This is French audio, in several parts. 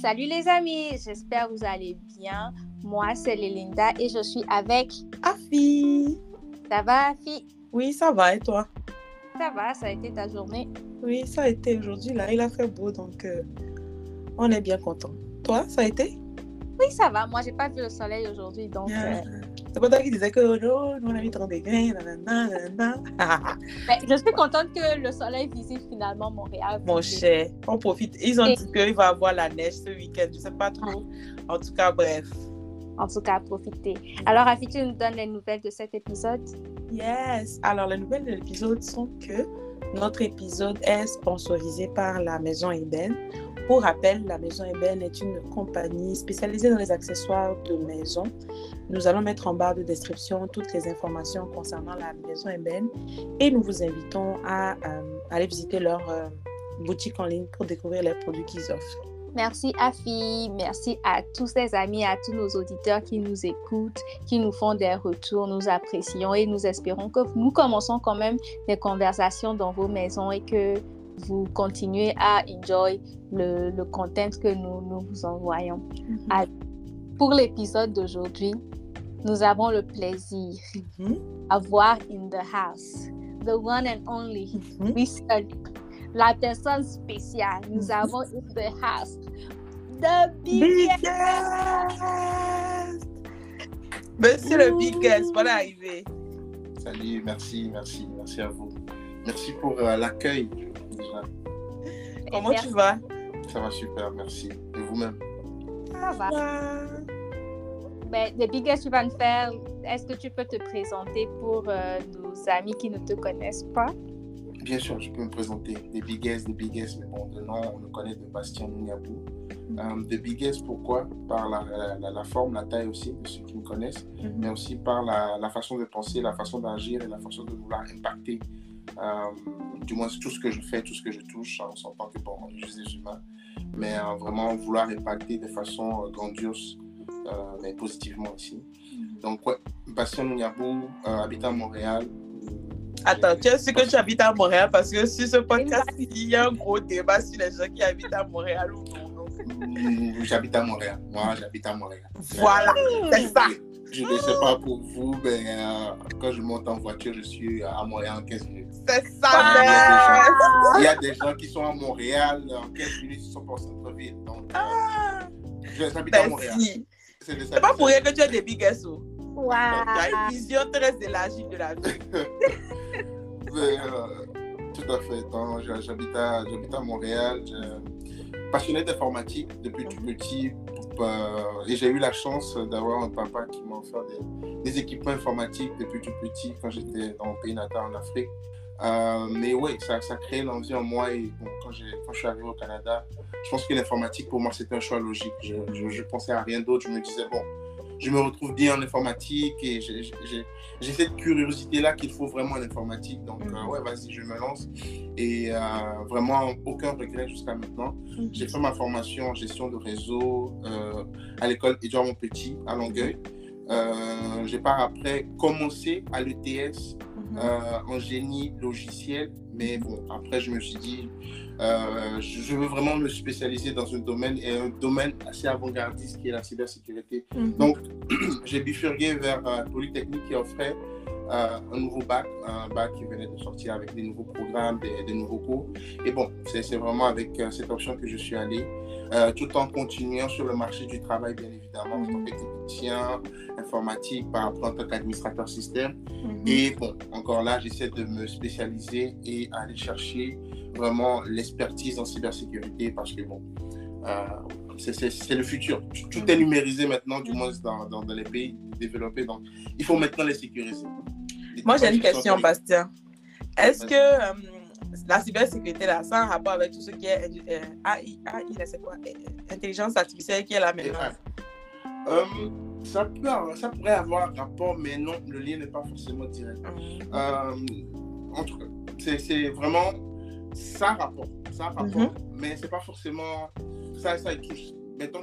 Salut les amis, j'espère que vous allez bien. Moi, c'est Lélinda et je suis avec Afi. Ça va, Afi? Oui, ça va et toi? Ça va, ça a été ta journée? Oui, ça a été aujourd'hui. Là, il a fait beau, donc euh, on est bien content. Toi, ça a été? Oui, ça va. Moi, j'ai pas vu le soleil aujourd'hui, donc. Ah. euh, C'est pas toi qui disais que oh, non, nous on a mis 30 degrés, je suis contente que le soleil visite finalement Montréal. Mon cher, on profite. Ils ont dit qu'il va y avoir la neige ce week-end. Je sais pas trop. En tout cas, bref. En tout cas, profitez. Alors, Afi, tu nous donnes les nouvelles de cet épisode? Yes. Alors, les nouvelles de l'épisode sont que notre épisode est sponsorisé par la Maison Ébène. Pour rappel, la Maison Ébène est une compagnie spécialisée dans les accessoires de maison. Nous allons mettre en barre de description toutes les informations concernant la Maison Ébène et nous vous invitons à euh, aller visiter leur euh, boutique en ligne pour découvrir les produits qu'ils offrent. Merci Afi, merci à tous les amis, à tous nos auditeurs qui nous écoutent, qui nous font des retours, nous apprécions et nous espérons que nous commençons quand même des conversations dans vos maisons et que vous continuez à enjoy le, le content que nous, nous vous envoyons. Ah, Pour l'épisode d'aujourd'hui, nous avons le plaisir Mhm. d'avoir in the house, the one and only, Mhm. Mr. la personne spéciale. Nous avons in the house, the biggest. Biggest! Monsieur le Biggest, voilà arrivé. Salut, merci, merci, merci à vous. Merci pour euh, l'accueil. Déjà. Comment Merci. tu vas? Ça va super, merci. Et vous-même? Ça va. Ben, the biggest, tu vas nous faire. Est-ce que tu peux te présenter pour euh, nos amis qui ne te connaissent pas? Bien sûr, je peux me présenter. Des biggest, des biggest, mais bon, de nom, on le connaît de Bastien Niabou. Euh, des biggest, pourquoi? Par la, la- la- la forme, la taille aussi, de ceux qui me connaissent, mais aussi par la, la façon de penser, la façon d'agir et la façon de vouloir impacter. Euh, du moins, tout ce que je fais, tout ce que je touche, on s'entend que bon, on est juste des humains, mais euh, vraiment vouloir impacter de façon euh, grandiose, euh, mais positivement aussi. Donc, ouais, Bastien Niabou, euh, habitant à Montréal. Attends, tu es sûr que tu habites à Montréal? Parce que sur ce podcast, il y a un gros débat sur les gens qui habitent à Montréal ou non. J'habite à Montréal. Moi, j'habite à Montréal. Voilà, c'est ça. Je ne sais pas pour vous, mais euh, quand je monte en voiture, je suis à Montréal en 15 minutes. C'est ça, Ah, mec. Il y a des gens qui sont à Montréal en 15 minutes, ils sont pas au centre-ville. Donc, euh, je- j'habite à Montréal. Merci. C'est pas pour rien que tu es des oh. Wow! Tu as une vision très élargie de la vie. Mais, euh, tout à fait. J'habite à, j'habite à Montréal. Je- passionné d'informatique depuis tout petit. Et j'ai eu la chance d'avoir un papa qui m'a offert des, équipements informatiques depuis tout petit quand j'étais dans mon pays natal en Afrique. Euh, mais oui, ça, ça crée l'envie en moi. Et quand je suis arrivé au Canada, je pense que l'informatique, pour moi, c'était un choix logique. Je, je, je pensais à rien d'autre. Je me disais, bon, je me retrouve bien en informatique et j'ai- cette curiosité-là qu'il faut vraiment en informatique. Donc, Mhm. euh, ouais, vas-y, je me lance. Et euh, vraiment, aucun regret jusqu'à maintenant. J'ai fait ma formation en gestion de réseau euh, à l'école Édouard Montpetit à Longueuil. J'ai par après commencé à l'ETS euh, en génie logiciel. Mais bon, après, je me suis dit, euh, je veux vraiment me spécialiser dans un domaine, et un domaine assez avant-gardiste qui est la cybersécurité. Mhm. Donc, j'ai bifurqué vers euh, Polytechnique qui offrait euh, un nouveau bac, un bac qui venait de sortir avec des nouveaux programmes, des, des nouveaux cours. Et bon, c'est vraiment avec euh, cette option que je suis allé, euh, tout en continuant sur le marché du travail, bien évidemment, en tant que technicien informatique, par rapport en tant qu'administrateur système. Mhm. Et bon, encore là, j'essaie de me spécialiser et aller chercher vraiment l'expertise en cybersécurité parce que bon, euh, c'est- le futur. Tout est numérisé maintenant, du moins dans, dans, dans les pays développés. Donc, il faut maintenant les sécuriser. Les Moi, j'ai une question, Bastien. Est-ce que euh, la cybersécurité, là, ça a un rapport avec tout ce qui est euh, AI, AI, c'est quoi? Intelligence artificielle qui est là maintenant. Ça, peut, ça pourrait avoir un rapport, mais non, le lien n'est pas forcément direct. Euh, en tout cas, c'est vraiment ça rapport, ça rapport, Mhm. mais c'est pas forcément ça, ça y touche mettons,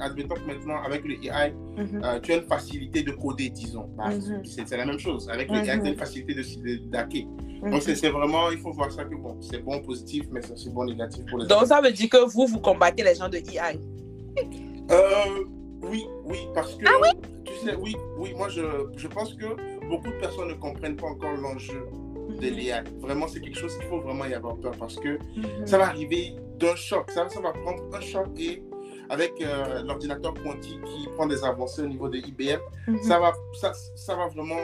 admettons que maintenant, avec le AI, Mhm. euh, tu as une facilité de coder, disons. Bah, Mhm. c'est, c'est la même chose. Avec le AI, Mhm. tu as une facilité de, de. Donc, c'est, vraiment, il faut voir ça que bon, c'est bon positif, mais c'est aussi bon négatif pour les Donc, autres. ça veut dire que vous, vous combattez les gens de EI. Euh, oui, oui, parce que, Ah tu sais, oui, oui, moi, je, je pense que beaucoup de personnes ne comprennent pas encore l'enjeu de l'AI. Vraiment, c'est quelque chose qu'il faut vraiment y avoir peur parce que Mhm. ça va arriver d'un choc. Ça, ça va prendre un choc et avec euh, l'ordinateur quantique qui prend des avancées au niveau de IBM, Mhm. ça, va, ça, ça va vraiment.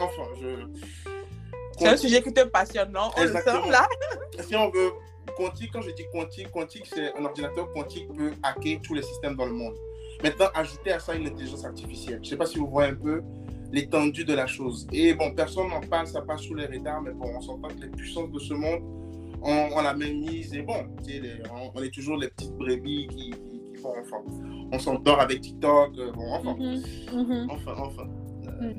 Enfin, je. C'est un sujet qui te passionne, non? On le Exactement. sent là Si on veut. Quantique, quand je dis quantique, quantique, c'est un ordinateur quantique peut hacker tous les systèmes dans le monde. Maintenant, ajouter à ça une intelligence artificielle. Je ne sais pas si vous voyez un peu l'étendue de la chose. Et bon, personne n'en parle, ça passe sous les radars, mais bon, on s'entend que les puissances de ce monde ont, ont la même mise. Et bon, les- on, on est toujours les petites brebis qui, qui, qui font enfin. On s'endort avec TikTok, euh, bon, enfin, Mhm, mhm. enfin, enfin. Euh,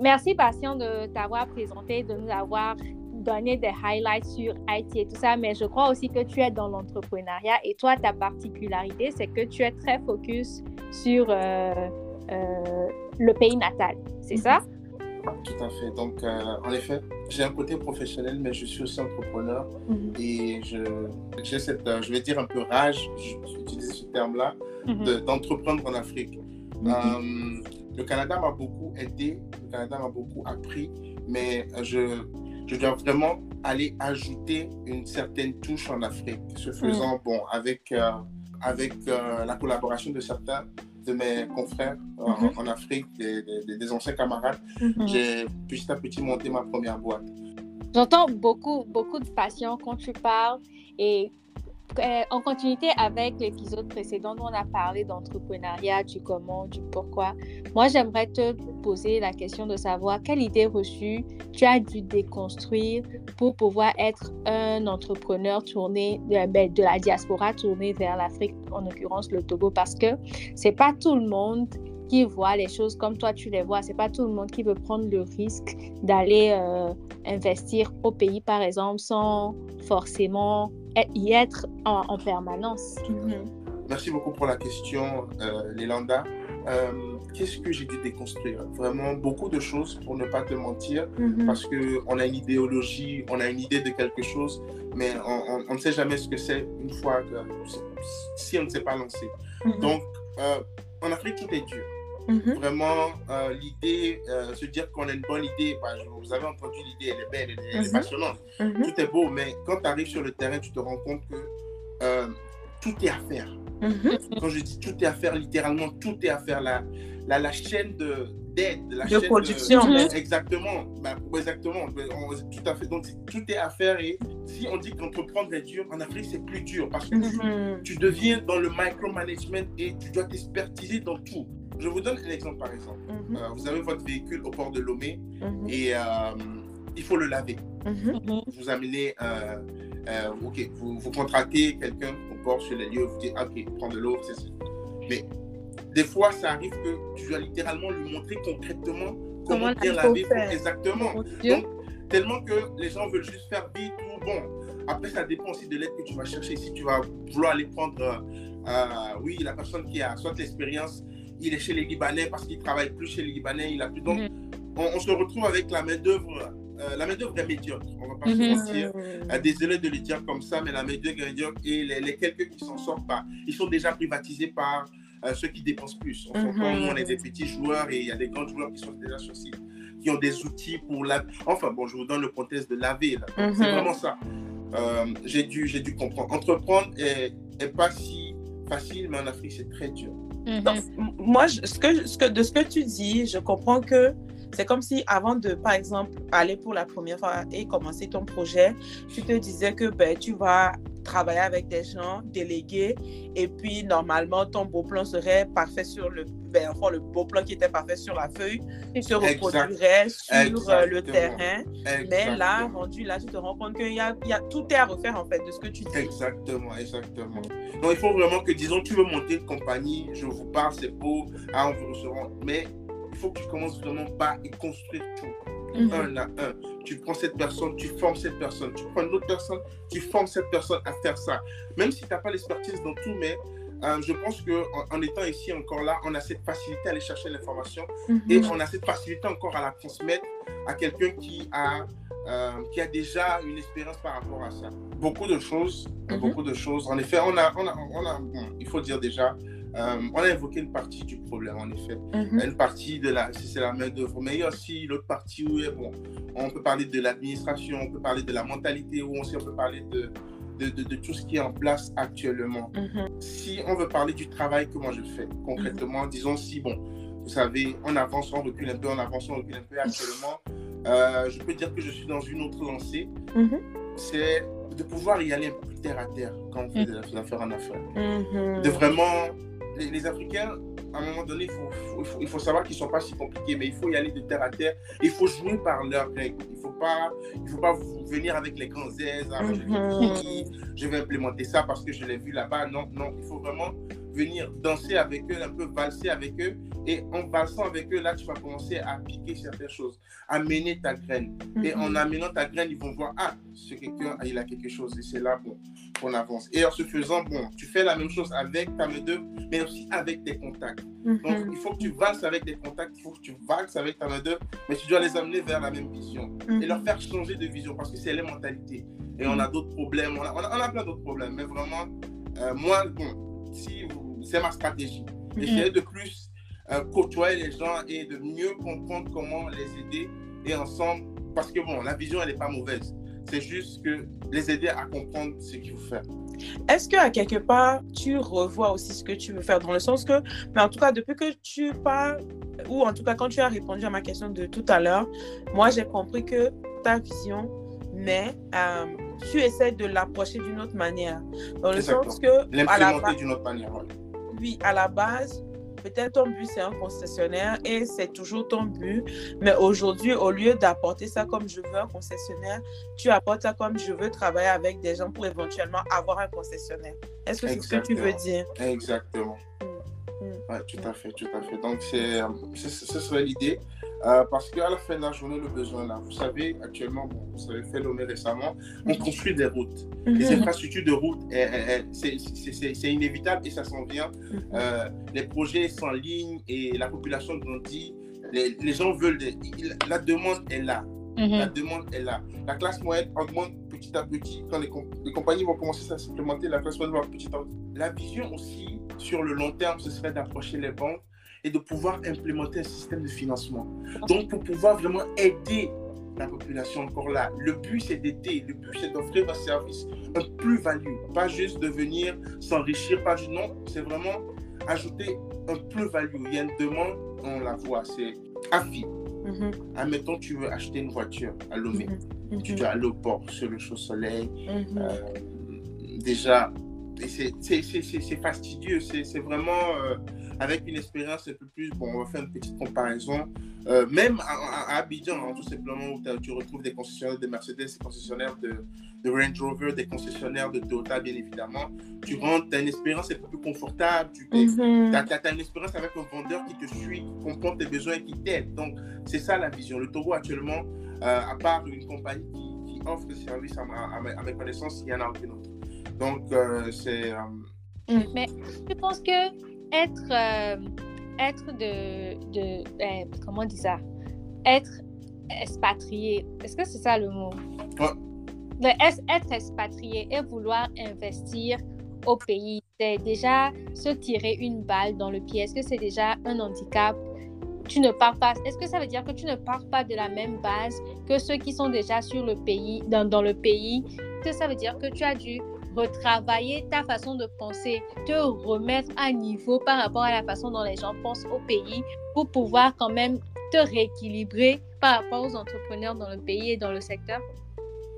Merci, Patient, de t'avoir présenté, de nous avoir donné des highlights sur IT et tout ça, mais je crois aussi que tu es dans l'entrepreneuriat et toi, ta particularité, c'est que tu es très focus sur euh, le pays natal. C'est ça? Tout à fait. Donc, euh, en effet, j'ai un côté professionnel, mais je suis aussi entrepreneur. Et je, j'ai cette, euh, je vais dire un peu rage, utiliser ce terme-là, Mhm. de- d'entreprendre en Afrique. Euh, le Canada m'a beaucoup aidé, le Canada m'a beaucoup appris, mais je, je dois vraiment aller ajouter une certaine touche en Afrique. Ce faisant, bon, avec, euh, avec euh, la collaboration de certains de mes confrères euh, Mhm. en Afrique, des, des- des anciens camarades, Mhm. j'ai petit à petit monté ma première boîte. J'entends beaucoup, beaucoup de passion quand tu parles et euh, en continuité avec l'épisode précédent où on a parlé d'entrepreneuriat, du comment, du pourquoi. Moi, j'aimerais te poser la question de savoir quelle idée reçue tu as dû déconstruire pour pouvoir être un entrepreneur tourné euh, ben, de la diaspora tourné vers l'Afrique, en l'occurrence le Togo, parce que c'est pas tout le monde qui voit les choses comme toi tu les vois. C'est pas tout le monde qui veut prendre le risque d'aller euh, investir au pays, par exemple, sans forcément y être en, en permanence. Mhm. Merci beaucoup pour la question, euh, Lélanda. Euh, Qu'est-ce que j'ai dû déconstruire? Vraiment beaucoup de choses, pour ne pas te mentir, Mhm. parce qu'on a une idéologie, on a une idée de quelque chose, mais on, on- on ne sait jamais ce que c'est une fois que, si on ne s'est pas lancé. Mhm. Donc, euh, en Afrique, tout est dur. Mhm. Vraiment, euh, l'idée, euh, se dire qu'on a une bonne idée, bah, vous avez entendu l'idée, elle est belle, elle est, elle est Mhm. passionnante Mhm. tout est beau, mais quand tu arrives sur le terrain, tu te rends compte que euh, tout est à faire. Quand je dis tout est à faire, littéralement, tout est à faire. La, la, la chaîne de- d'aide, la De chaîne production, mais- Exactement, bah, exactement. On- tout à fait. Donc, tout est à faire. Et si on dit qu'entreprendre est dur, en Afrique, c'est plus dur parce que tu, tu deviens dans le micromanagement et tu dois t'expertiser dans tout. Je vous donne un exemple, par exemple. Mhm. Euh, vous avez votre véhicule au port de Lomé Mhm. et euh, il faut le laver Mhm. Vous amenez, euh, euh, ok, vous, vous contractez quelqu'un au port sur les lieux, vous dites, ok, prends de l'eau, c'est ça. Mais des fois, ça arrive que tu dois littéralement lui montrer concrètement comment, Comment bien laver. faire. Exactement. Donc, tellement que les gens veulent juste faire vite ou bon. Après, ça dépend aussi de l'aide que tu vas chercher. Si tu vas vouloir aller prendre, euh, euh, oui, la personne qui a soit l'expérience, il est chez les Libanais parce qu'il travaille plus chez les Libanais, il a plus. Donc, Mhm. on, on se retrouve avec la main-d'œuvre. euh, la main-d'œuvre est médiocre, on va pas Mhm. se mentir. Désolé de le dire comme ça, mais la médiocre est médiocre et les, les quelques qui s'en sortent pas, ils sont déjà privatisés par euh, ceux qui dépensent plus. On Mhm. on est des petits joueurs et il y a des grands joueurs qui sont déjà sur site, qui ont des outils pour laver. Enfin, bon, je vous donne le contexte de laver. C'est vraiment ça. Euh, j'ai dû, dû comprendre. Entreprendre est, est pas si facile, mais en Afrique, c'est très dur. Mhm. Donc, moi, ce que, ce que, de ce que tu dis, je comprends que c'est comme si avant de, par exemple, aller pour la première fois et commencer ton projet, tu te disais que ben, tu vas travailler avec des gens délégués. Et puis normalement ton beau plan serait parfait sur le ben, enfin, le beau plan qui était parfait sur la feuille se reproduirait sur euh, le Exactement. terrain. Mais là rendu là tu te rends compte qu'il y a, il y a tout est à refaire en fait de ce que tu dis. Exactement, exactement. Donc, il faut vraiment que, disons, tu veux monter une compagnie, je vous parle, c'est beau, ah, on vous recevoir, mais il faut que tu commences vraiment bas et construire tout, Mhm. un à un. Tu prends cette personne, tu formes cette personne, tu prends une autre personne, tu formes cette personne à faire ça. Même si tu n'as pas l'expertise dans tout, mais euh, je pense qu'en en, étant ici encore là, on a cette facilité à aller chercher l'information Mhm. et on a cette facilité encore à la transmettre à quelqu'un qui a, euh, qui a déjà une expérience par rapport à ça. Beaucoup de choses, Mhm. beaucoup de choses. En effet, on a, on a, on a bon, il faut dire déjà, euh, on a évoqué une partie du problème, en effet. Mhm. Une partie de la, si c'est la main d'œuvre, mais il y a aussi l'autre partie où bon, on peut parler de l'administration, on peut parler de la mentalité, aussi on peut parler de, de, de, de tout ce qui est en place actuellement. Mhm. Si on veut parler du travail que moi je fais, concrètement, disons si, bon, vous savez, on avance, on recule un peu, on avance, on recule un peu actuellement, euh, je peux dire que je suis dans une autre lancée, Mhm. c'est de pouvoir y aller un peu plus terre à terre quand on fait des affaires en affaires Mhm. de vraiment. Les, les Africains, à un moment donné, il faut, faut- il faut, il faut savoir qu'ils ne sont pas si compliqués, mais il faut y aller de terre à terre. Il faut jouer par leurs règles. Il ne faut pas, il faut pas venir avec les grands aises. Ah, Mhm. vais- je vais implémenter ça parce que je l'ai vu là-bas. Non, non, il faut vraiment venir danser avec eux, un peu valser avec eux. Et en valsant avec eux, là, tu vas commencer à piquer certaines choses, à mener ta graine. Et en amenant ta graine, ils vont voir, ah, ce quelqu'un, ah, il a quelque chose. Et c'est là, bon, qu'on avance. Et en se faisant, bon, tu fais la même chose avec ta main d'œuvre, mais aussi avec tes contacts. Donc, Mhm. il faut que tu valses avec tes contacts, il faut que tu valses avec ta main d'œuvre, mais tu dois les amener vers la même vision et leur faire changer de vision parce que c'est les mentalités. Et on a d'autres problèmes, on a, on a, on a plein d'autres problèmes, mais vraiment, euh, moi, bon, si c'est ma stratégie. Essayer de plus côtoyer les gens et de mieux comprendre comment les aider et ensemble, parce que bon, la vision, elle n'est pas mauvaise. C'est juste que les aider à comprendre ce qu'il faut faire. Est-ce que à quelque part, tu revois aussi ce que tu veux faire? Dans le sens que, mais en tout cas, depuis que tu parles, ou en tout cas quand tu as répondu à ma question de tout à l'heure, moi j'ai compris que ta vision, mais euh, tu essaies de l'approcher d'une autre manière. Dans le Exactement. sens que, à la L'implémenter base, d'une autre manière. oui, à la base, peut-être ton but c'est un concessionnaire et c'est toujours ton but, mais aujourd'hui, au lieu d'apporter ça comme je veux un concessionnaire, tu apportes ça comme je veux travailler avec des gens pour éventuellement avoir un concessionnaire. Est-ce que c'est ce que tu veux dire? Exactement. Mm. Ouais, tout à fait, tout à fait. Donc, c'est, euh, c'est- ce serait l'idée. Euh, parce qu'à la fin de la journée, le besoin là. Vous savez, actuellement, bon, vous avez fait l'OME récemment, on construit des routes. Les Mhm. infrastructures de route, eh, c'est- inévitable et ça s'en vient. Mhm. Euh, les projets sont en ligne et la population grandit. Les, les gens veulent. des- la demande est là. La Mhm. demande est là. La classe moyenne augmente petit à petit. Quand les, les compagnies vont commencer à s'implémenter, la classe moyenne va petit à petit. La vision aussi, sur le long terme, ce serait d'approcher les banques et de pouvoir implémenter un système de financement. Donc, pour pouvoir vraiment aider la population encore là. Le but, c'est d'aider. Le but, c'est d'offrir un service, un plus-value. Pas juste de venir s'enrichir, pas juste. Non, c'est vraiment ajouter un plus-value. Il y a une demande, on la voit, c'est à vie. Mhm. Admettons, tu veux acheter une voiture à Lomé. Mhm. Tu dois aller au port, sur le chaud-soleil. Mhm. Euh, déjà, c'est- fastidieux. C'est c'est vraiment euh, avec une expérience un peu plus. Bon, on va faire une petite comparaison. Euh, même à, Abidjan, hein, tout simplement, où tu retrouves des concessionnaires de Mercedes, des concessionnaires de, de Range Rover, des concessionnaires de Toyota, bien évidemment. Tu rentres, tu as une expérience un peu plus confortable. Tu Mhm. as, une expérience avec un vendeur qui te suit, qui comprend tes besoins et qui t'aide. Donc, c'est ça la vision. Le Togo, actuellement, euh, à part une compagnie qui, qui offre ce service à, ma, à, ma, à mes connaissances, il n'y en a aucune autre. Donc, euh, c'est. euh, Mais je pense que être, euh, être de, de euh, comment on dit ça, être expatrié, est-ce que c'est ça le mot? Ouais. Es- être expatrié et vouloir investir au pays, c'est déjà se tirer une balle dans le pied. Est-ce que c'est déjà un handicap? Tu ne pars pas. Est-ce que ça veut dire que tu ne pars pas de la même base que ceux qui sont déjà sur le pays, dans, dans le pays? Est-ce que ça veut dire que tu as dû retravailler ta façon de penser, te remettre à niveau par rapport à la façon dont les gens pensent au pays pour pouvoir quand même te rééquilibrer par rapport aux entrepreneurs dans le pays et dans le secteur?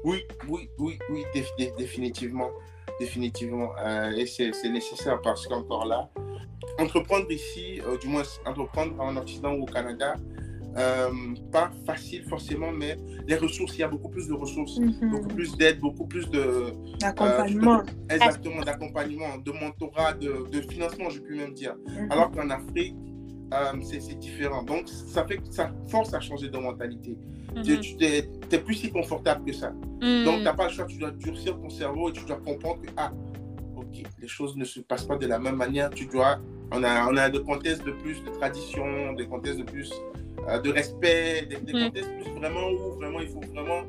Oui, oui, oui, oui, dé- dé- définitivement. Définitivement. Euh, et c'est c'est nécessaire parce qu'encore là, entreprendre ici, euh, du moins entreprendre en Occident ou au Canada, euh, pas facile forcément, mais les ressources, il y a beaucoup plus de ressources, Mhm. beaucoup plus d'aide, beaucoup plus de, Accompagnement. Euh, exactement, d'accompagnement, de mentorat, de, de financement, je peux même dire. Mhm. Alors qu'en Afrique, euh, c'est c'est différent. Donc, ça fait que ça force à changer de mentalité. Tu, tu n'es plus si confortable que ça. Mhm. Donc, tu n'as pas le choix, tu dois durcir ton cerveau et tu dois comprendre que, ah, ok, ok, les choses ne se passent pas de la même manière. Tu dois, on a, on a des contextes de plus de tradition, des contextes de plus euh, de respect, des, des Mm. contextes plus vraiment où vraiment il faut vraiment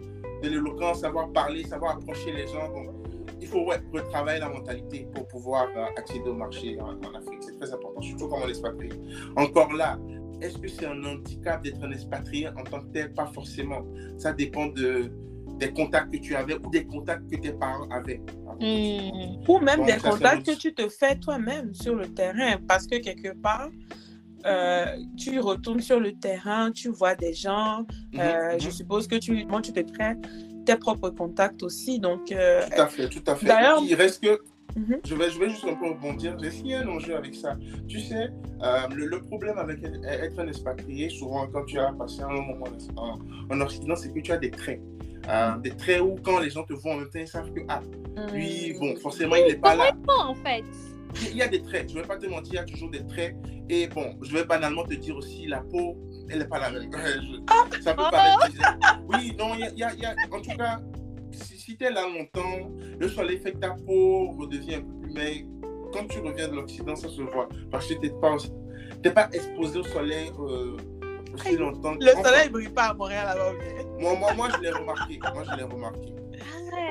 de l'éloquence, savoir parler, savoir approcher les gens. Donc, il faut ouais, retravailler la mentalité pour pouvoir euh, accéder au marché en, en Afrique. C'est très important, surtout comme on est expatrié. Encore là, est-ce que c'est un handicap d'être un expatrié en tant que tel? Pas forcément. Ça dépend de, des contacts que tu avais ou des contacts que tes parents avaient. Hmm. Ou même Bon, des contacts que tu te fais toi-même sur le terrain. Parce que quelque part, euh, tu retournes sur le terrain, tu vois des gens. euh, Mhm, Je mhm. suppose que tu, moi, tu te crées tes propres contacts aussi. Donc, euh, Tout à fait, tout à fait. D'ailleurs- il reste que. Mhm. Je, vais, je vais juste un peu rebondir. J'ai signé un enjeu avec ça. Tu sais, euh, le, le problème avec être un expatrié, souvent quand tu as passé un moment en, en Occident, c'est que tu as des traits. Euh, des traits où quand les gens te voient en même temps, ils savent que, ah, lui, bon, forcément, il n'est pas là. En fait? Il y a des traits, je ne vais pas te mentir, il y a toujours des traits. Et bon, je vais banalement te dire aussi, la peau, elle n'est pas la même. Je- ça peut paraître bizarre. Oui, non, il y a, y y en tout cas, si, si tu es là longtemps, le soleil fait que ta peau redevient un peu plus maigre. Quand tu reviens de l'Occident, ça se voit. Parce que tu n'es pas, pas exposé au soleil euh, aussi longtemps. le soleil ne brille pas à Montréal avant. moi, moi, moi, je l'ai remarqué. Moi, je l'ai remarqué.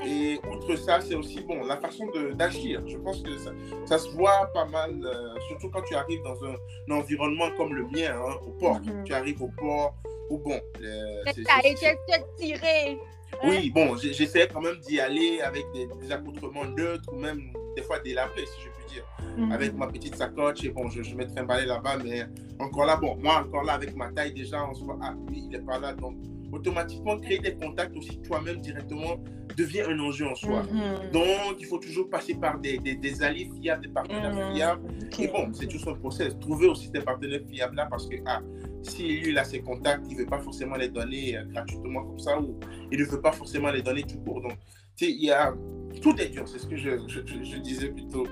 Et outre ça, c'est aussi bon, la façon d'agir. Je pense que ça, ça se voit pas mal, euh, surtout quand tu arrives dans un, un environnement comme le mien, hein, au port. Mhm. Tu arrives au port, où bon. euh, c'est- été tiré. oui, bon, j'ai- j'essaie quand même d'y aller avec des, des accoutrements neutres ou même des fois délabrés, si je puis dire. Mhm. Avec ma petite sacoche, et bon, je, je me trimballais là-bas, mais encore là, bon, moi, encore là, avec ma taille déjà, on se voit, ah, lui, il n'est pas là. Donc, automatiquement, créer des contacts aussi toi-même directement devient un enjeu en soi. Mhm. Donc, il faut toujours passer par des, des, des alliés fiables, des partenaires Mhm. fiables. Et bon, c'est tout un process. Trouver aussi des partenaires fiables là parce que, ah, si lui, il a ses contacts, il ne veut pas forcément les donner euh, gratuitement comme ça ou il ne veut pas forcément les donner tout court. Donc, tu sais, il y a. Tout est dur, c'est ce que je, je, disais plutôt.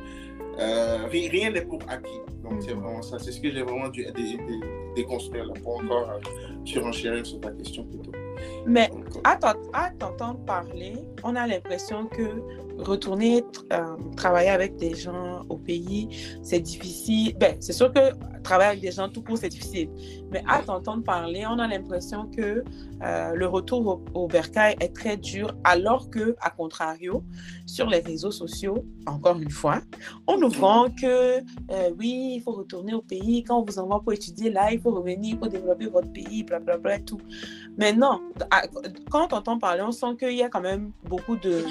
Euh, ri- rien n'est pour acquis. Donc, c'est Mhm. vraiment ça. C'est ce que j'ai vraiment dû dé- dé- déconstruire là pour encore euh, surenchérir sur ta question plutôt. Mais à t'entendre parler, on a l'impression que retourner euh, travailler avec des gens au pays, c'est difficile. Ben, c'est sûr que travailler avec des gens tout court, c'est difficile. Mais à t'entendre parler, on a l'impression que euh, le retour au, au bercail est très dur, alors que, à contrario, sur les réseaux sociaux, encore une fois, on nous vend que euh, oui, il faut retourner au pays. Quand on vous envoie pour étudier là, il faut revenir pour développer votre pays, blablabla et tout. Mais non, quand on entend parler, on sent qu'il y a quand même beaucoup de,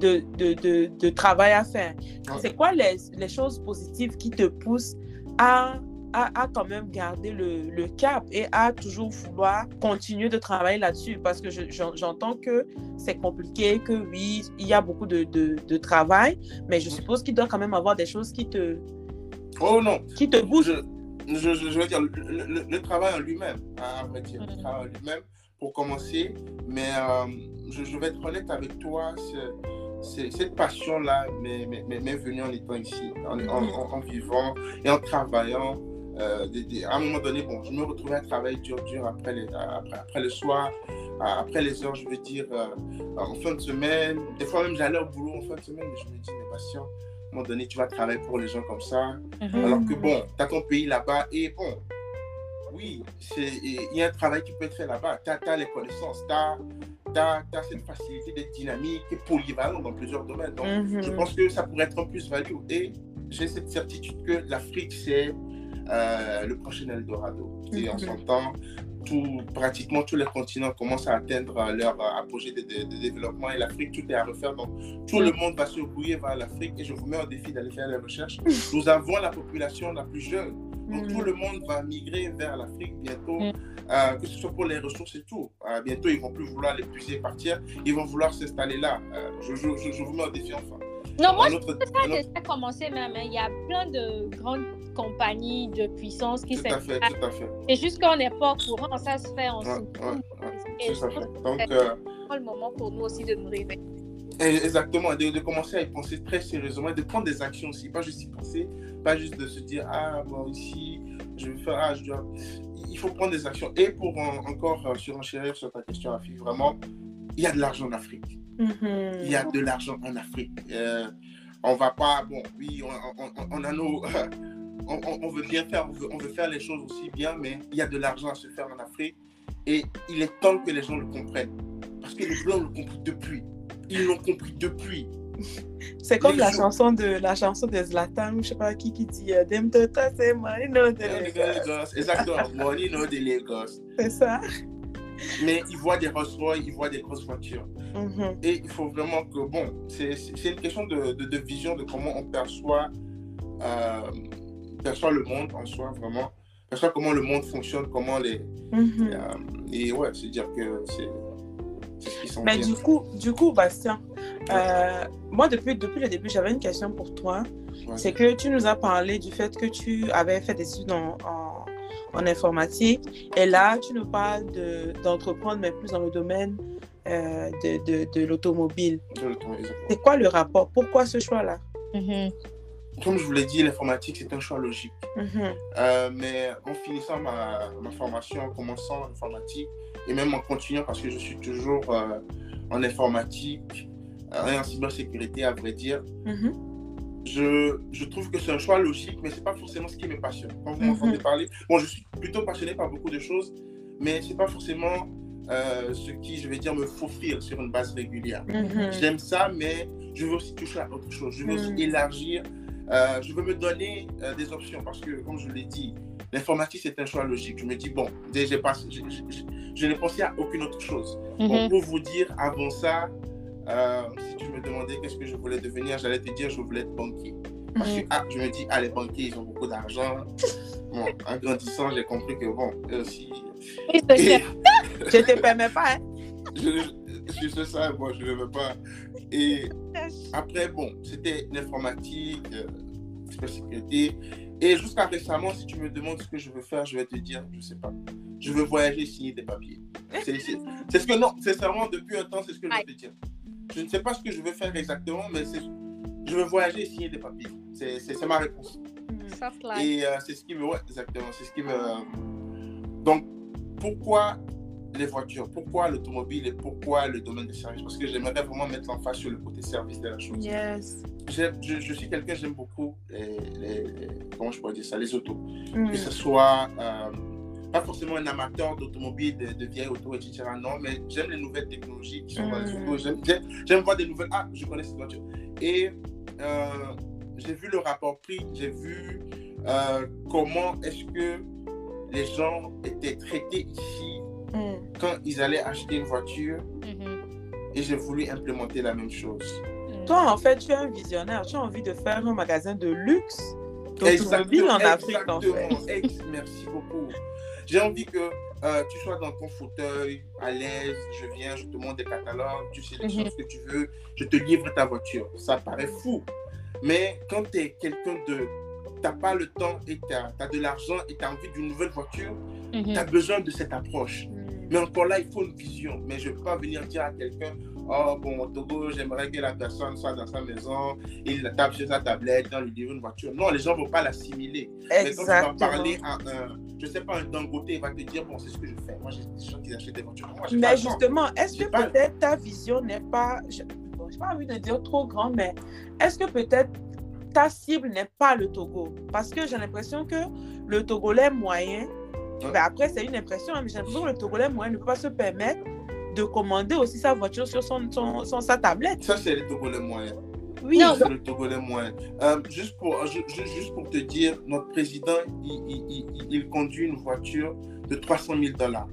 de, de, de, de travail à faire. Ouais. C'est quoi les, les choses positives qui te poussent à, à, à quand même garder le, le cap et à toujours vouloir continuer de travailler là-dessus? Parce que je- j'en- j'entends que c'est compliqué, que oui, il y a beaucoup de, de, travail, mais je suppose qu'il doit quand même avoir des choses qui te, Oh non, qui te boostent. je, je, veux dire, le, le- le travail en lui-même, à vrai dire, le travail en lui-même, pour commencer. Mais euh, je, je vais être honnête avec toi, cette passion-là m'est venue en étant ici, en, en, en- en vivant et en travaillant. Euh, à un moment donné, bon, je me retrouvais à travailler dur, dur après, les, après, après le soir, après les heures, je veux dire, euh, en fin de semaine. Des fois même, j'allais au boulot en fin de semaine, mais je me dis, mais patient, à un moment donné, tu vas travailler pour les gens comme ça. Mhm. Alors que bon, tu as ton pays là-bas et bon, oui, il y a un travail qui peut être fait là-bas. Tu as, les connaissances, tu as, cette facilité d'être dynamique et polyvalent dans plusieurs domaines. Donc, Mhm. je pense que ça pourrait être un plus-value. Et j'ai cette certitude que l'Afrique, c'est euh, le prochain Eldorado. Et on Mhm. s'entend, tout, pratiquement tous les continents commencent à atteindre leur euh, apogée de, de- de développement et l'Afrique, tout est à refaire. Donc, tout le monde va se brouiller vers l'Afrique et je vous mets au défi d'aller faire les recherches. Nous avons la population la plus jeune. Donc, Mhm. tout le monde va migrer vers l'Afrique bientôt, Mm. euh, que ce soit pour les ressources et tout. Euh, bientôt, ils vont plus vouloir l'épuiser et partir. Ils vont vouloir s'installer là. Euh, je, je- je- je vous mets au défi enfin. Non, moi, autre- ça autre- déjà commencé même. hein. Il y a plein de grandes compagnies de puissance qui Tout à fait, s'installent. tout à fait. C'est juste qu'on n'est pas au courant. Ça se fait en Ouais, ouais, tout à je fait. Donc, c'est le moment pour nous aussi de nous réveiller. Et- Exactement, de, de commencer à y penser très sérieusement, et de prendre des actions aussi, pas juste y penser, pas juste de se dire ah bon ici je vais faire ah je dois. Il faut prendre des actions. Et pour en- encore euh, surenchérir sur ta question, Afi, vraiment, il y a de l'argent en Afrique. Mhm. Il y a de l'argent en Afrique. Euh, on va pas, bon, oui, on, on, on a nos, on, on, veut bien faire, on veut, on veut, faire les choses aussi bien, mais il y a de l'argent à se faire en Afrique et il est temps que les gens le comprennent. Parce que les Blancs l'ont compris depuis. Ils l'ont compris depuis. C'est comme la chanson de la chanson de Zlatan, je sais pas qui qui dit euh, Dem Tota, c'est money no de Lagos. Exactement, money no de Lagos. C'est ça. Mais ils voient des Rolls Royce, ils voient des grosses voitures. Mm-hmm. Et il faut vraiment que, bon, c'est une question de, de, vision de comment on perçoit, euh, perçoit le monde en soi, vraiment. Perçoit comment le monde fonctionne, comment les. Mm-hmm. Euh, et ouais, c'est dire que c'est. Sont Mais du coup, du coup, Bastien, euh, moi, depuis, depuis le début, j'avais une question pour toi. C'est que tu nous as parlé du fait que tu avais fait des études en, en, informatique. Et là, tu nous parles d'entreprendre, mais plus dans le domaine euh, de, de, de l'automobile. C'est quoi le rapport? Pourquoi ce choix-là? Mm-hmm. Comme je vous l'ai dit, l'informatique, c'est un choix logique. Mm-hmm. Euh, mais en finissant ma, ma, formation, en commençant l'informatique, et même en continuant, parce que je suis toujours en informatique, et en cybersécurité, à vrai dire. Mm-hmm. Je, je, trouve que c'est un choix logique, mais c'est pas forcément ce qui me passionne. Quand vous m'entendez Mm-hmm. parler, bon, je suis plutôt passionné par beaucoup de choses, mais c'est pas forcément euh, ce qui, je vais dire, me faufile sur une base régulière. Mm-hmm. J'aime ça, mais je veux aussi toucher à autre chose. Je veux aussi élargir. Euh, je veux me donner euh, des options parce que, comme je l'ai dit, l'informatique, c'est un choix logique. Je me dis, bon, déjà, je, je, je, je n'ai pensé à aucune autre chose. Bon, pour vous dire, avant ça, euh, si tu me demandais qu'est-ce que je voulais devenir, j'allais te dire je voulais être banquier. Parce que ah, je me dis, ah, les banquiers, ils ont beaucoup d'argent. Bon, en grandissant, j'ai compris que bon, eux aussi. Et... je ne te permets pas. Hein? Je, sais ça, moi, je ne veux pas. Et après, bon, c'était l'informatique, euh, cybersécurité. Et jusqu'à récemment, si tu me demandes ce que je veux faire, je vais te dire, je ne sais pas. Je veux voyager signer des papiers. C'est ce que, non, sincèrement, depuis un temps, c'est ce que je veux te dire. Je ne sais pas ce que je veux faire exactement, mais je veux voyager signer des papiers. C'est ma réponse. Mm. Et euh, c'est ce qui me. Ouais, exactement. C'est ce qui me. Donc, pourquoi les voitures Pourquoi l'automobile et pourquoi le domaine des services? Parce que j'aimerais vraiment mettre l'emphase sur le côté service de la chose. Yes. Je, je, suis quelqu'un, j'aime beaucoup les, Comment je pourrais dire ça Les autos. Mm. Que ce soit. Euh, pas forcément un amateur d'automobile, de, de, vieilles autos, etc. Non, mais j'aime les nouvelles technologies qui sont Mm. dans les autos. J'aime voir des nouvelles. Ah, je connais cette voiture. Et euh, j'ai vu le rapport prix, j'ai vu euh, comment est-ce que les gens étaient traités ici mm. quand ils allaient acheter une voiture. Mm-hmm. Et j'ai voulu implémenter la même chose. Mm. Toi, en fait, tu es un visionnaire. Tu as envie de faire un magasin de luxe d'automobile en Afrique, en fait. Merci beaucoup. J'ai envie que euh, tu sois dans ton fauteuil, à l'aise, je viens, je te montre des catalogues, tu sélectionnes Mhm. ce que tu veux, je te livre ta voiture. Ça paraît fou. Mais quand tu es quelqu'un de... Tu n'as pas le temps et tu as, as, de l'argent et tu as envie d'une nouvelle voiture, Mhm. tu as besoin de cette approche. Mais encore là, il faut une vision. Mais je ne peux pas venir dire à quelqu'un, oh bon, au Togo, j'aimerais que la personne soit dans sa maison, il la tape sur sa tablette, on lui livre une voiture. Non, les gens ne vont pas l'assimiler. Mais quand tu vas parler à un, je sais pas, un Dangote, il va te dire, bon, c'est ce que je fais. Moi, j'ai des gens qui achètent des voitures. Moi, mais justement, est-ce que peut-être ta vision n'est pas, je n'ai pas envie de dire trop grand, mais est-ce que peut-être ta cible n'est pas le Togo Parce que j'ai l'impression que le Togolais moyen, Ouais. ben après, c'est une impression, hein, mais j'ai l'impression que le Togolais moyen ne peut pas se permettre de commander aussi sa voiture sur son, son, son sa tablette. Ça, c'est le Togolais moyen. Oui, c'est le Togolais moyen. Euh, juste, pour, juste, juste pour te dire, notre président, il, il, il, il conduit une voiture de 300 000 dollars.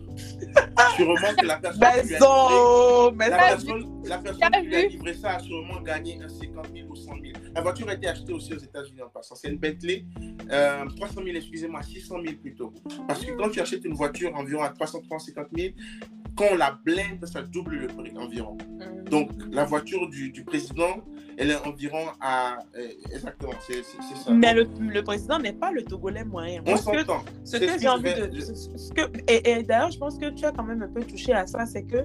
Sûrement que la personne mais qui lui a mais la personne, la personne qui lui a livré ça a sûrement gagné un 50 000 ou 100 000. La voiture a été achetée aussi aux États-Unis en passant. C'est une Bentley, euh, 300 000, excusez-moi, 600 000 plutôt. Parce que quand tu achètes une voiture environ à 350 000, quand on la blinde, ça double le prix environ. Mm. Donc, la voiture du, du président, elle est environ à. Euh, exactement, c'est ça. Mais le, le président n'est pas le Togolais moyen. On s'entend. Ce que j'ai envie de. Ce que, et, et d'ailleurs, je pense que tu as quand même un peu touché à ça, c'est que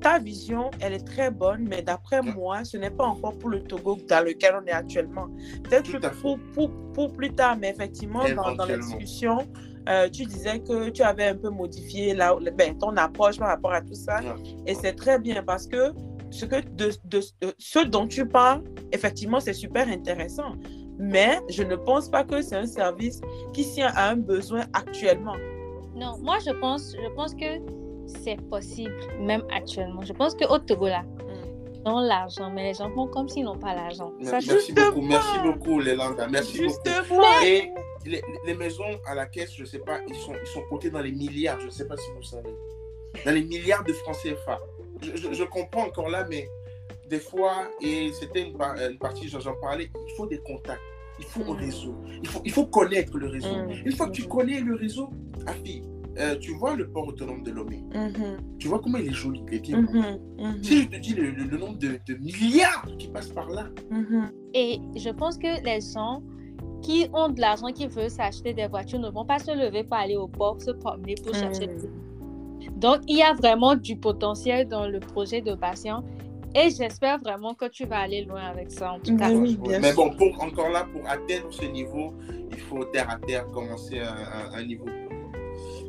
ta vision, elle est très bonne, mais d'après moi, ce n'est pas encore pour le Togo dans lequel on est actuellement. Peut-être que pour, pour, pour plus tard, mais effectivement, dans, dans la discussion, euh, tu disais que tu avais un peu modifié la, ben, ton approche par rapport à tout ça. Ouais. Et c'est très bien parce que ce, que de, de, ce dont tu parles, effectivement, c'est super intéressant. Mais je ne pense pas que c'est un service qui tient à un besoin actuellement. Non, moi, je pense, je pense que c'est possible, même actuellement. Je pense qu'au Togo, là, mm. ils ont l'argent, mais les gens font comme s'ils n'ont pas l'argent. Merci, beaucoup, merci beaucoup, Lelanda. Merci beaucoup. Et les, les, maisons à la caisse, je ne sais pas, ils sont, ils sont cotés dans les milliards, je ne sais pas si vous savez. Dans les milliards de francs CFA. Je, je, comprends encore là, mais des fois, et c'était une, une, partie, j'en parlais, il faut des contacts. Il faut un mm. réseau. Il faut, il faut connaître le réseau. Mm. Une fois que tu connais le réseau, Afi, euh, tu vois le port autonome de Lomé. Mm-hmm. Tu vois comment il est joli, il est bien. Mm-hmm. Mm-hmm. Si je te dis le, le, nombre de, de, milliards qui passent par là. Et je pense que les gens qui ont de l'argent, qui veulent s'acheter des voitures, ne vont pas se lever pour aller au port, se promener pour chercher. Donc, il y a vraiment du potentiel dans le projet de patient. Et j'espère vraiment que tu vas aller loin avec ça, en tout cas. Mais bon, pour, encore là, pour atteindre ce niveau, il faut terre à terre commencer à un, niveau,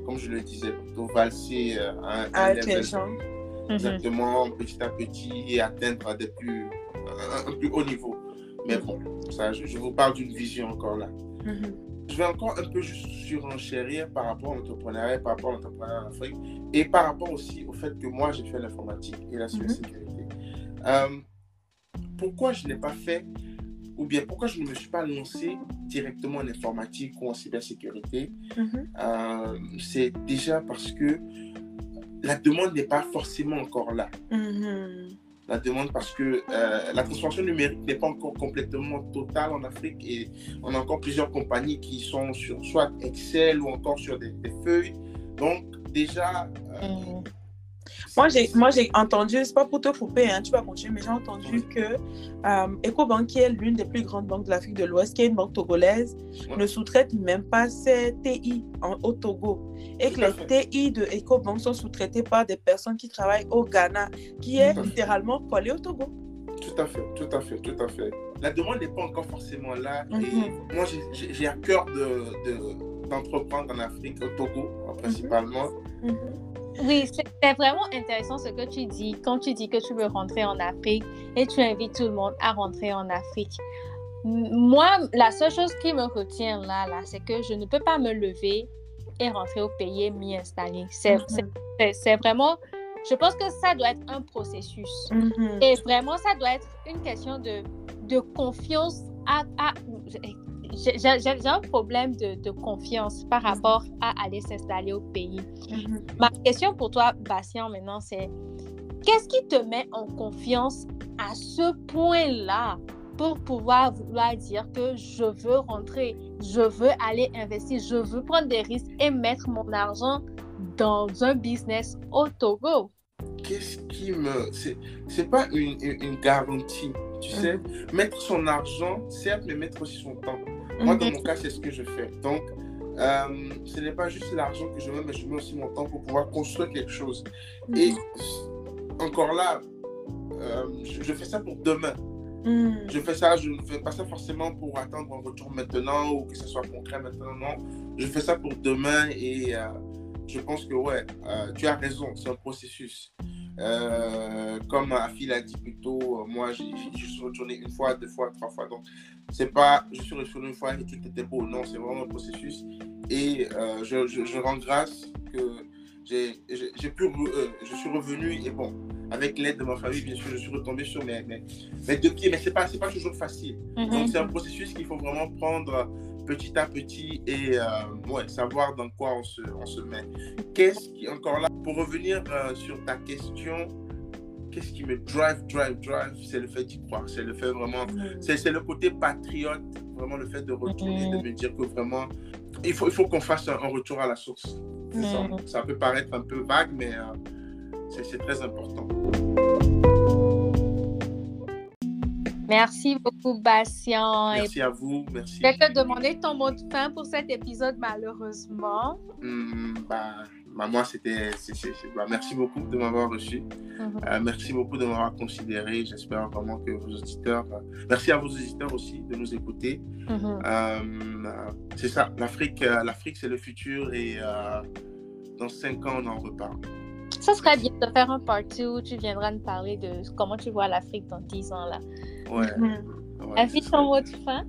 comme je le disais, plutôt valser euh, à un, un level. Mhm. Exactement, petit à petit, et atteindre des plus, un, plus haut niveau. Mais bon, ça, je, vous parle d'une vision encore là. Mhm. Je vais encore un peu juste surenchérir par rapport à l'entrepreneuriat, par rapport à l'entrepreneuriat en Afrique, et par rapport aussi au fait que moi, j'ai fait l'informatique et la mhm. cybersécurité. Euh, pourquoi je n'ai pas fait, ou bien pourquoi je ne me suis pas lancé directement en informatique ou en cybersécurité, mhm. euh, c'est déjà parce que la demande n'est pas forcément encore là. Mhm. La demande parce que euh, la transformation numérique n'est pas encore complètement totale en Afrique et on a encore plusieurs compagnies qui sont sur soit Excel ou encore sur des, feuilles. Donc déjà, mhm. Moi, j'ai, moi, j'ai entendu, c'est pas pour te couper, hein, tu vas continuer, mais j'ai entendu que euh, EcoBank, qui est l'une des plus grandes banques de l'Afrique de l'Ouest, qui est une banque togolaise, ne sous-traite même pas ses TI en, au Togo. Et que les TI de EcoBank sont sous-traités par des personnes qui travaillent au Ghana, qui est littéralement collé au Togo. Tout à fait, tout à fait, tout à fait. La demande n'est pas encore forcément là. Et mhm. moi, j'ai, à cœur de, d'entreprendre en Afrique, au Togo principalement. Mhm. Oui, c'est vraiment intéressant ce que tu dis quand tu dis que tu veux rentrer en Afrique et tu invites tout le monde à rentrer en Afrique. Moi, la seule chose qui me retient là, là c'est que je ne peux pas me lever et rentrer au pays et m'y installer. C'est mm-hmm. vraiment, je pense que ça doit être un processus. Et vraiment, ça doit être une question de, de confiance à, à j'ai un problème de, confiance par rapport à aller s'installer au pays. Mhm. Ma question pour toi, Bastien, maintenant, c'est qu'est-ce qui te met en confiance à ce point-là pour pouvoir vouloir dire que je veux rentrer, je veux aller investir, je veux prendre des risques et mettre mon argent dans un business au Togo? Qu'est-ce qui me... C'est pas une, une, garantie, tu mhm. sais. Mettre son argent, certes, mais mettre aussi son temps. Moi, dans mon cas, c'est ce que je fais. Donc, euh, ce n'est pas juste l'argent que je mets, mais je mets aussi mon temps pour pouvoir construire quelque chose. Et encore là, euh, je, fais ça pour demain. Mm. Je fais ça, je ne fais pas ça forcément pour attendre un retour maintenant ou que ce soit concret maintenant. Non, je fais ça pour demain et euh, je pense que ouais, tu as raison, c'est un processus. Euh, comme Afi l'a dit plus tôt, moi, je suis retourné une fois, deux fois, trois fois. Donc, c'est pas je suis retourné une fois et tout était beau. Non, c'est vraiment un processus. Et euh, je, je, rends grâce que j'ai pu, euh, je suis revenu et bon, avec l'aide de ma famille, bien sûr, je suis retombé sur mes, mes, deux pieds, mais c'est pas, pas toujours facile. Mm-hmm. Donc, c'est un processus qu'il faut vraiment prendre petit à petit et ouais, savoir dans quoi on se, on se met. Qu'est-ce qui, encore là, pour revenir euh, sur ta question, qu'est-ce qui me drive, drive, drive C'est le fait d'y croire. C'est le fait vraiment. Mm. C'est le côté patriote, vraiment le fait de retourner, de mm. me dire que vraiment, il faut, il faut qu'on fasse un, retour à la source. Ça. Mm. ça. peut paraître un peu vague, mais euh, c'est très important. Merci beaucoup, Bastien. Merci à vous. Merci. Je vais te demander ton mot de fin pour cet épisode, malheureusement. Hmm, bah, bah, moi, c'était. Bah, merci beaucoup de m'avoir reçu. Mhm. Euh, merci beaucoup de m'avoir considéré. J'espère vraiment que vos auditeurs. Euh, merci à vos auditeurs aussi de nous écouter. Mhm. Euh, c'est ça. L'Afrique, l'Afrique, c'est le futur et dans cinq ans, on en reparle. Ça serait bien de faire un party où tu viendras nous parler de comment tu vois l'Afrique dans 10 ans. là. Ouais. Mhm. ouais, Affiche ça. mot de fin.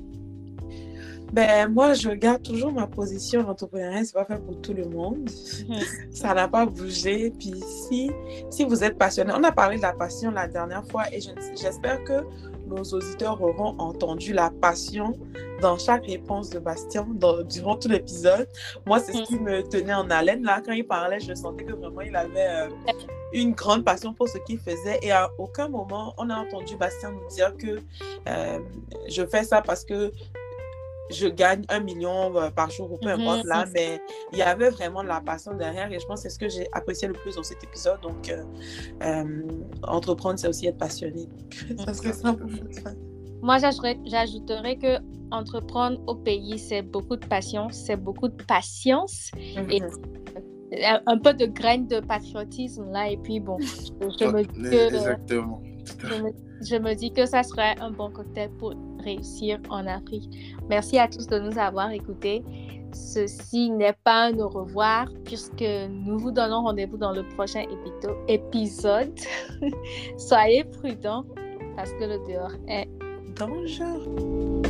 Ben, moi, je garde toujours ma position d'entrepreneuriat. C'est pas fait pour tout le monde. Mhm. Ça n'a pas bougé. Puis si, si vous êtes passionné, on a parlé de la passion la dernière fois et je- j'espère que nos auditeurs auront entendu la passion dans chaque réponse de Bastien dans- durant tout l'épisode. Moi, c'est ce qui me tenait en haleine. Là, quand il parlait, je sentais que vraiment il avait euh, une grande passion pour ce qu'il faisait. Et à aucun moment, on a entendu Bastien nous dire que euh, je fais ça parce que je gagne un million euh, par jour ou peu Mhm. importe là, mais il y avait vraiment de la passion derrière et je pense que c'est ce que j'ai apprécié le plus dans cet épisode. Donc, euh, euh, entreprendre, c'est aussi être passionné. ça moi. J'ajouterais j'ajouterais que entreprendre au pays, c'est beaucoup de passion, c'est beaucoup de patience, Et- Mhm. Un peu de graines de patriotisme là. Et puis bon, je me dis que, Exactement. Je me, je me dis que ça serait un bon cocktail pour réussir en Afrique. Merci à tous de nous avoir écoutés. Ceci n'est pas un au revoir puisque nous vous donnons rendez-vous dans le prochain épisode. Soyez prudents parce que le dehors est Dangereux.